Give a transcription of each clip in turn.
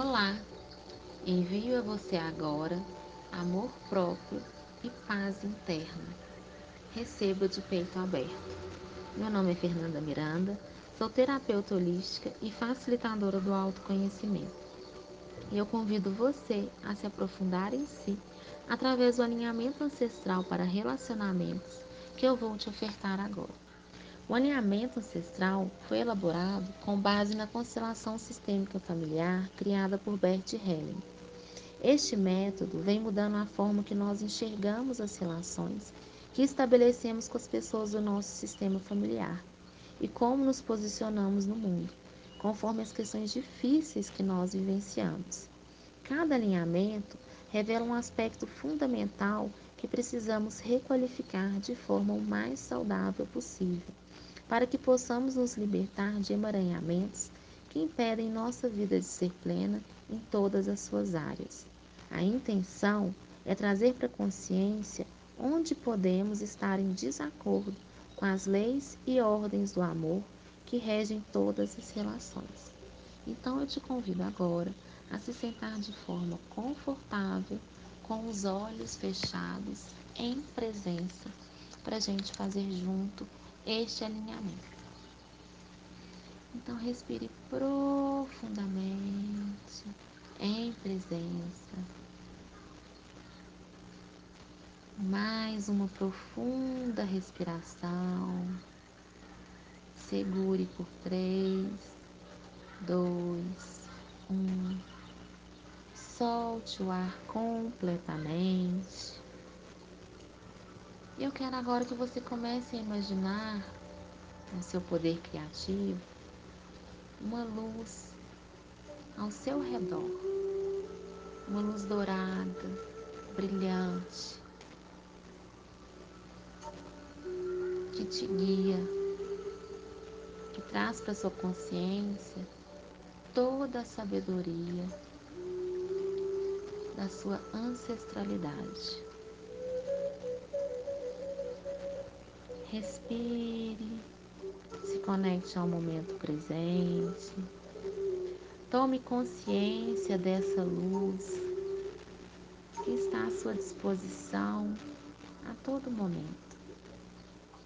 Olá, envio a você agora amor próprio e paz interna. Receba de peito aberto. Meu nome é Fernanda Miranda, sou terapeuta holística e facilitadora do autoconhecimento. E eu convido você a se aprofundar em si através do alinhamento ancestral para relacionamentos que eu vou te ofertar agora. O alinhamento ancestral foi elaborado com base na constelação sistêmica familiar criada por Bert Helling. Este método vem mudando a forma que nós enxergamos as relações que estabelecemos com as pessoas do nosso sistema familiar e como nos posicionamos no mundo, conforme as questões difíceis que nós vivenciamos. Cada alinhamento revela um aspecto fundamental que precisamos requalificar de forma o mais saudável possível para que possamos nos libertar de emaranhamentos que impedem nossa vida de ser plena em todas as suas áreas. A intenção é trazer para a consciência onde podemos estar em desacordo com as leis e ordens do amor que regem todas as relações. Então eu te convido agora a se sentar de forma confortável, com os olhos fechados, em presença, para a gente fazer junto este alinhamento. Então, respire profundamente, em presença. Mais uma profunda respiração. Segure por três, dois, um. Solte o ar completamente. E eu quero agora que você comece a imaginar no seu poder criativo uma luz ao seu redor, uma luz dourada, brilhante, que te guia, que traz para sua consciência toda a sabedoria da sua ancestralidade. Respire, se conecte ao momento presente. Tome consciência dessa luz que está à sua disposição a todo momento,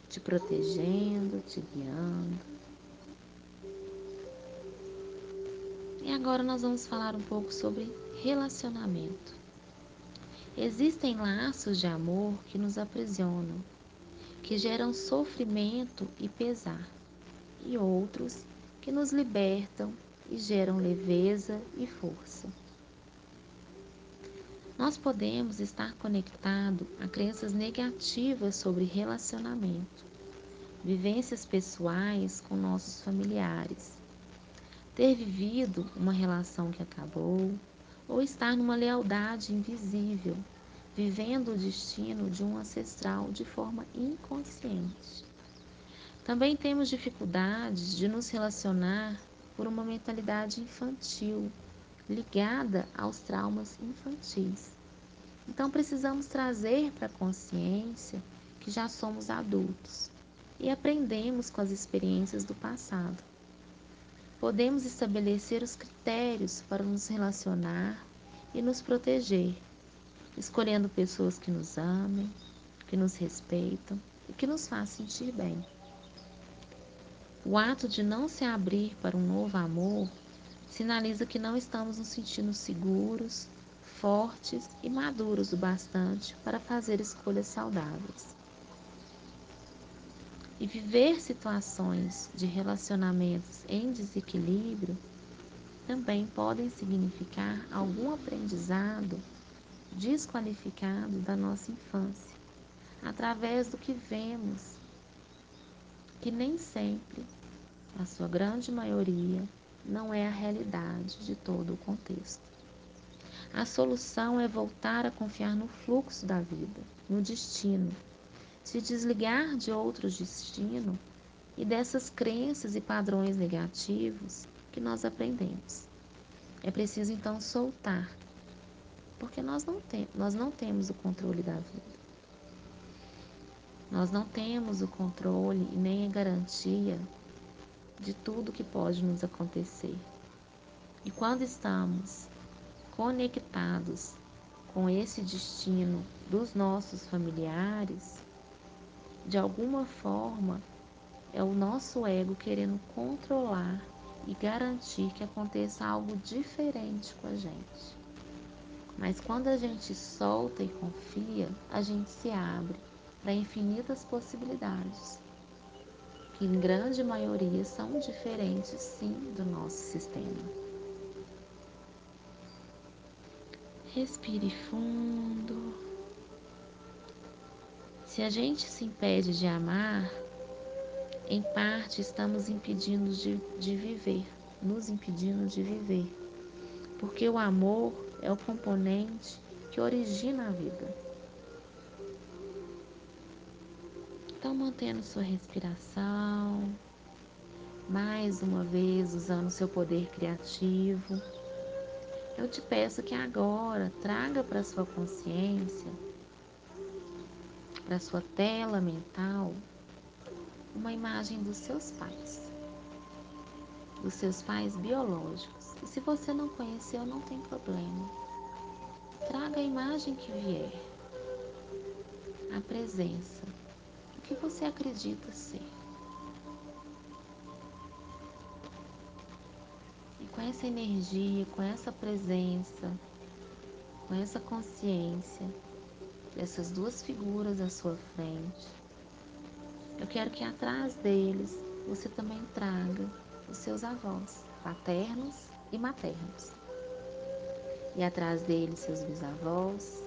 te protegendo, te guiando. E agora nós vamos falar um pouco sobre relacionamento. Existem laços de amor que nos aprisionam, que geram sofrimento e pesar, e outros que nos libertam e geram leveza e força. Nós podemos estar conectados a crenças negativas sobre relacionamento, vivências pessoais com nossos familiares, ter vivido uma relação que acabou ou estar numa lealdade invisível vivendo o destino de um ancestral de forma inconsciente. Também temos dificuldades de nos relacionar por uma mentalidade infantil, ligada aos traumas infantis. Então precisamos trazer para a consciência que já somos adultos e aprendemos com as experiências do passado. Podemos estabelecer os critérios para nos relacionar e nos proteger escolhendo pessoas que nos amem, que nos respeitam e que nos façam sentir bem. O ato de não se abrir para um novo amor sinaliza que não estamos nos sentindo seguros, fortes e maduros o bastante para fazer escolhas saudáveis. E viver situações de relacionamentos em desequilíbrio também podem significar algum aprendizado desqualificado da nossa infância, através do que vemos, que nem sempre, na sua grande maioria, não é a realidade de todo o contexto. A solução é voltar a confiar no fluxo da vida, no destino, se desligar de outros destinos e dessas crenças e padrões negativos que nós aprendemos. É preciso então soltar porque nós não, tem, nós não temos o controle da vida. Nós não temos o controle e nem a garantia de tudo que pode nos acontecer. E quando estamos conectados com esse destino dos nossos familiares, de alguma forma é o nosso ego querendo controlar e garantir que aconteça algo diferente com a gente. Mas quando a gente solta e confia, a gente se abre para infinitas possibilidades, que em grande maioria são diferentes sim do nosso sistema. Respire fundo. Se a gente se impede de amar, em parte estamos impedindo de, de viver, nos impedindo de viver. Porque o amor é o componente que origina a vida. Então, mantendo sua respiração, mais uma vez usando seu poder criativo eu te peço que agora traga para sua consciência, para sua tela mental, uma imagem dos seus pais, dos seus pais biológicos. E se você não conheceu, não tem problema. Traga a imagem que vier, a presença, o que você acredita ser. com essa energia, com essa presença, com essa consciência dessas duas figuras à sua frente, eu quero que atrás deles você também traga os seus avós, paternos e maternos. E atrás deles seus bisavós.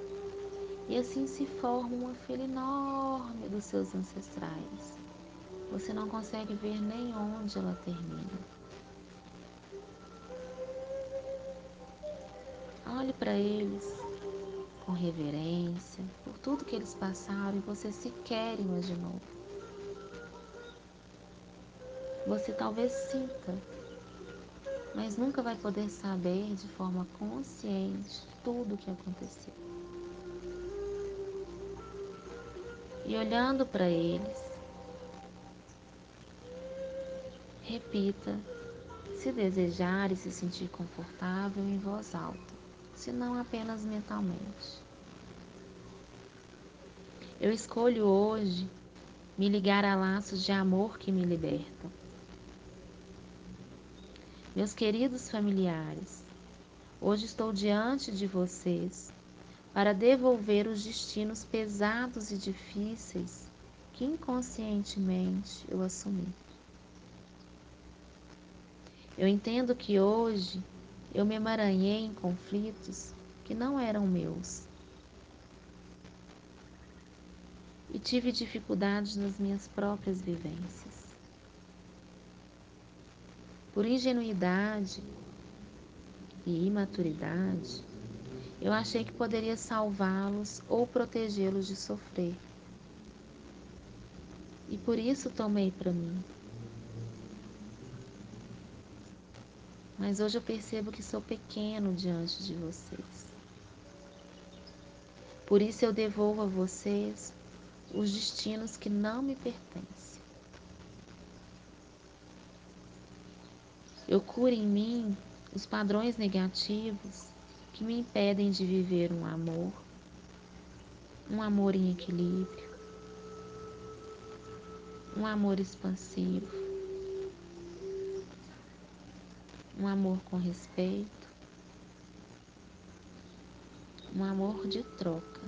E assim se forma uma fila enorme dos seus ancestrais. Você não consegue ver nem onde ela termina. Olhe para eles com reverência por tudo que eles passaram e você sequer imaginou. Você talvez sinta, mas nunca vai poder saber de forma consciente tudo o que aconteceu. E olhando para eles, repita, se desejar e se sentir confortável em voz alta senão apenas mentalmente. Eu escolho hoje me ligar a laços de amor que me libertam. Meus queridos familiares, hoje estou diante de vocês para devolver os destinos pesados e difíceis que inconscientemente eu assumi. Eu entendo que hoje eu me emaranhei em conflitos que não eram meus. E tive dificuldades nas minhas próprias vivências. Por ingenuidade e imaturidade, eu achei que poderia salvá-los ou protegê-los de sofrer. E por isso tomei para mim mas hoje eu percebo que sou pequeno diante de vocês. Por isso eu devolvo a vocês os destinos que não me pertencem. Eu curo em mim os padrões negativos que me impedem de viver um amor, um amor em equilíbrio, um amor expansivo, um amor com respeito, um amor de troca.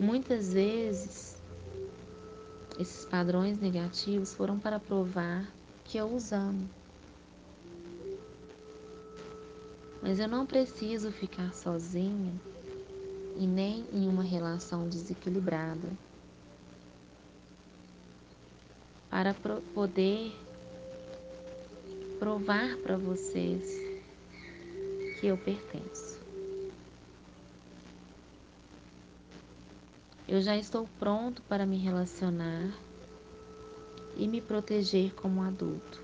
Muitas vezes, esses padrões negativos foram para provar que eu os amo. Mas eu não preciso ficar sozinha e nem em uma relação desequilibrada para poder provar para vocês que eu pertenço. Eu já estou pronto para me relacionar e me proteger como adulto.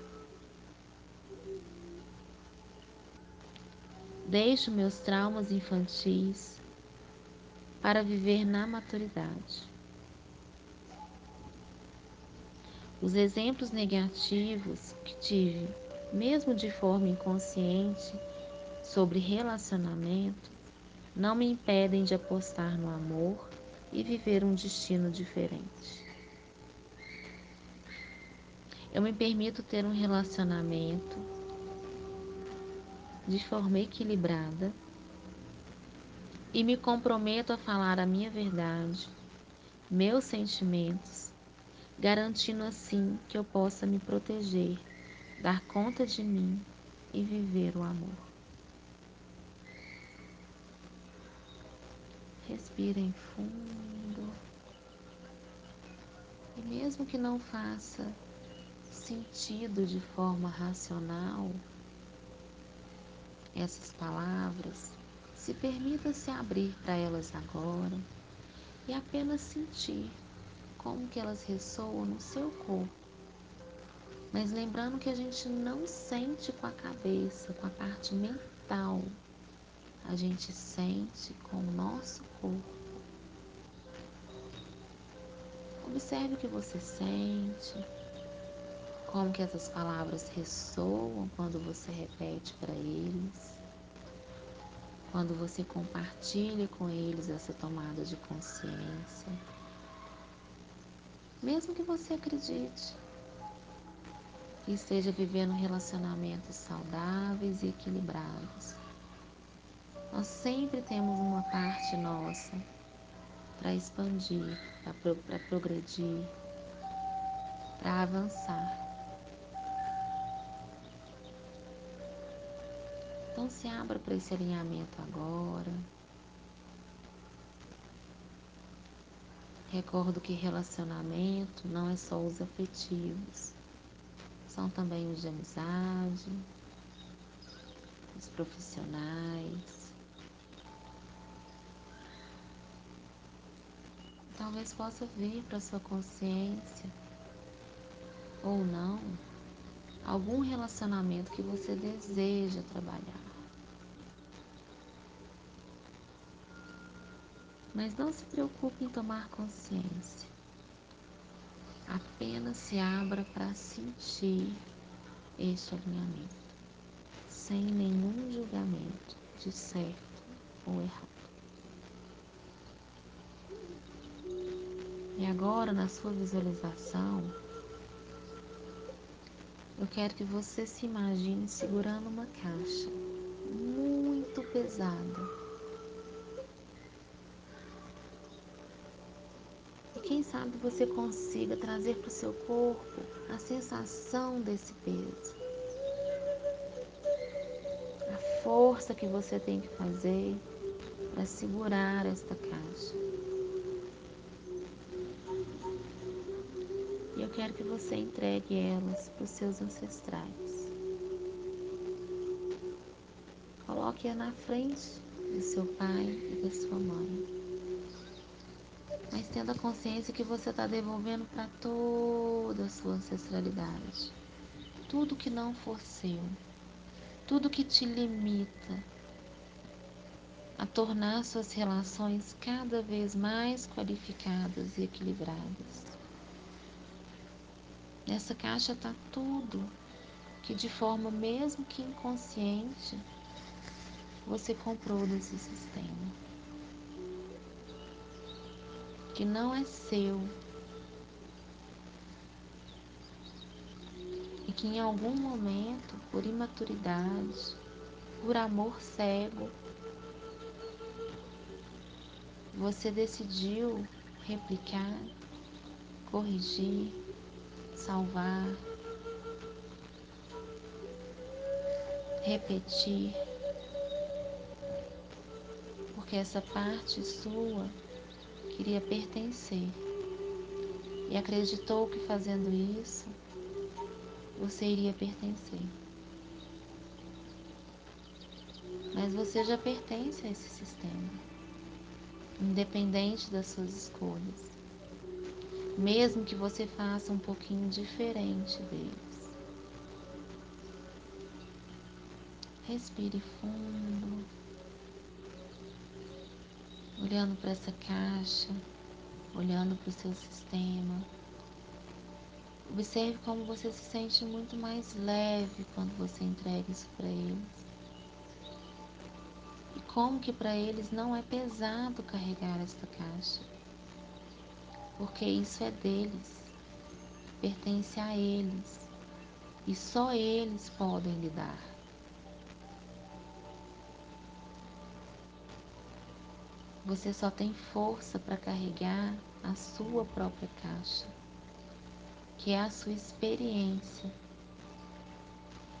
Deixo meus traumas infantis para viver na maturidade. Os exemplos negativos que tive, mesmo de forma inconsciente, sobre relacionamento, não me impedem de apostar no amor e viver um destino diferente. Eu me permito ter um relacionamento de forma equilibrada e me comprometo a falar a minha verdade, meus sentimentos, garantindo assim que eu possa me proteger, dar conta de mim e viver o amor. Respirem fundo. E mesmo que não faça sentido de forma racional essas palavras, se permita se abrir para elas agora e apenas sentir como que elas ressoam no seu corpo. Mas lembrando que a gente não sente com a cabeça, com a parte mental. A gente sente com o nosso corpo. Observe o que você sente, como que essas palavras ressoam quando você repete para eles, quando você compartilha com eles essa tomada de consciência. Mesmo que você acredite que esteja vivendo relacionamentos saudáveis e equilibrados, nós sempre temos uma parte nossa para expandir, para progredir, para avançar. Então se abra para esse alinhamento agora. Recordo que relacionamento não é só os afetivos, são também os de amizade, os profissionais. Talvez possa vir para sua consciência ou não algum relacionamento que você deseja trabalhar. Mas não se preocupe em tomar consciência. Apenas se abra para sentir este alinhamento, sem nenhum julgamento de certo ou errado. E agora, na sua visualização, eu quero que você se imagine segurando uma caixa muito pesada quem sabe você consiga trazer para o seu corpo a sensação desse peso. A força que você tem que fazer para segurar esta caixa. Quero que você entregue elas para os seus ancestrais. Coloque-a na frente do seu pai e da sua mãe mas tendo a consciência que você está devolvendo para toda a sua ancestralidade. Tudo que não for seu, tudo que te limita a tornar suas relações cada vez mais qualificadas e equilibradas. Nessa caixa está tudo que, de forma mesmo que inconsciente, você comprou desse sistema. que não é seu e que em algum momento, por imaturidade, por amor cego, você decidiu replicar, corrigir, salvar, repetir, porque essa parte sua queria pertencer e acreditou que fazendo isso você iria pertencer. Mas você já pertence a esse sistema, independente das suas escolhas, mesmo que você faça um pouquinho diferente deles. Respire fundo olhando para essa caixa, olhando para o seu sistema. Observe como você se sente muito mais leve quando você entrega isso para eles. E como que para eles não é pesado carregar esta caixa. Porque isso é deles, pertence a eles. E só eles podem lidar. Você só tem força para carregar a sua própria caixa, que é a sua experiência,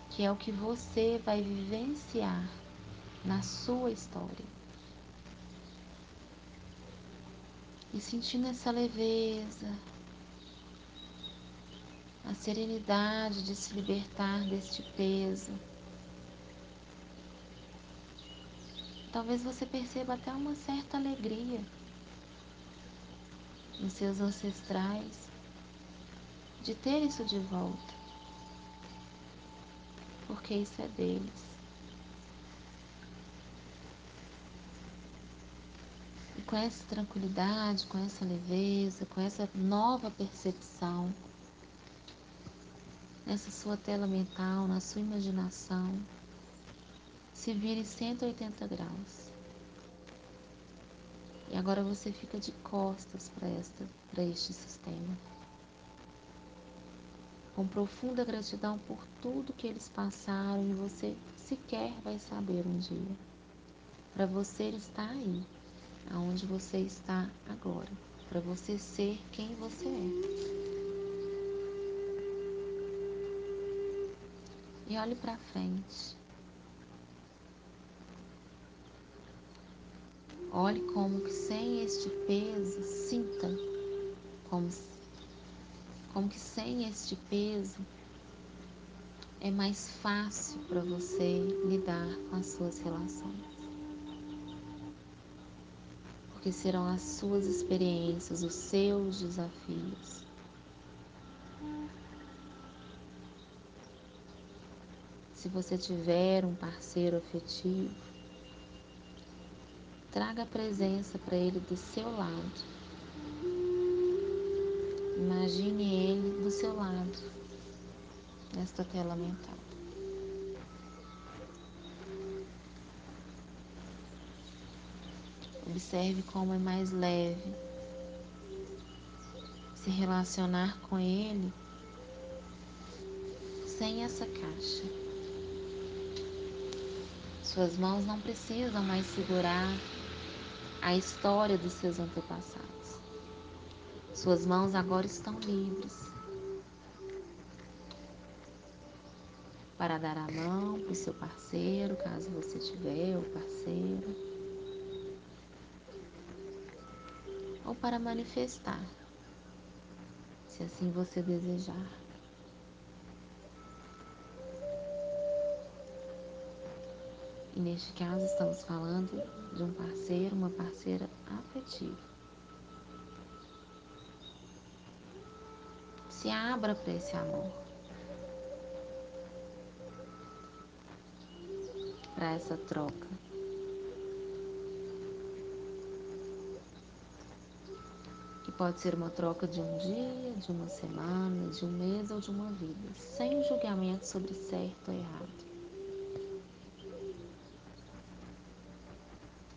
que é o que você vai vivenciar na sua história. E sentindo essa leveza, a serenidade de se libertar deste peso. Talvez você perceba até uma certa alegria nos seus ancestrais de ter isso de volta, porque isso é deles. Com essa tranquilidade, com essa leveza, com essa nova percepção, nessa sua tela mental, na sua imaginação, se vire 180 graus. E agora você fica de costas para este sistema. Com profunda gratidão por tudo que eles passaram e você sequer vai saber um dia. Para você estar aí, aonde você está agora. Para você ser quem você é. E olhe para frente. Olhe como que sem este peso, sinta como, como que sem este peso é mais fácil para você lidar com as suas relações. Porque serão as suas experiências, os seus desafios. Se você tiver um parceiro afetivo, Traga a presença para ele do seu lado. Imagine ele do seu lado, nesta tela mental. Observe como é mais leve se relacionar com ele sem essa caixa. Suas mãos não precisam mais segurar a história dos seus antepassados. Suas mãos agora estão livres para dar a mão para o seu parceiro, caso você tiver o parceiro, ou para manifestar, se assim você desejar. E neste caso estamos falando de um parceiro, uma parceira afetiva. Se abra para esse amor. Para essa troca. Pode ser uma troca de um dia, de uma semana, de um mês ou de uma vida, sem julgamento sobre certo ou errado.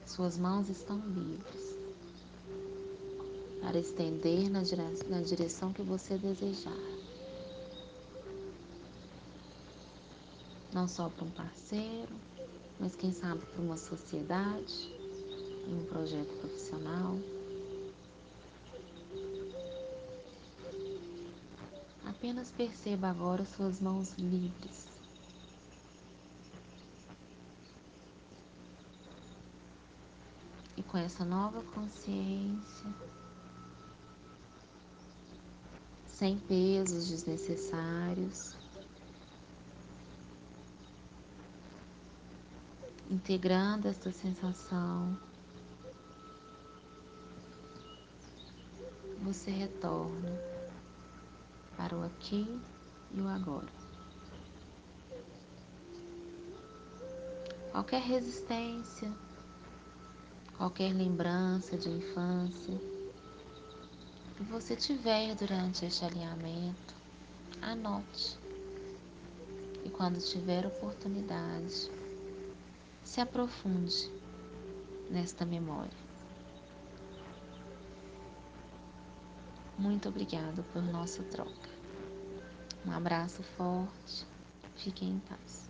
Suas mãos estão livres para estender na direção, na direção que você desejar. Não só para um parceiro, mas quem sabe para uma sociedade, um projeto profissional. Apenas perceba agora suas mãos livres. Com essa nova consciência, sem pesos desnecessários, integrando esta sensação, você retorna para o aqui e o agora. Qualquer resistência, qualquer lembrança de infância que você tiver durante este alinhamento, anote. E quando tiver oportunidade, se aprofunde nesta memória. Muito obrigado por nossa troca. Um abraço forte. Fiquem em paz.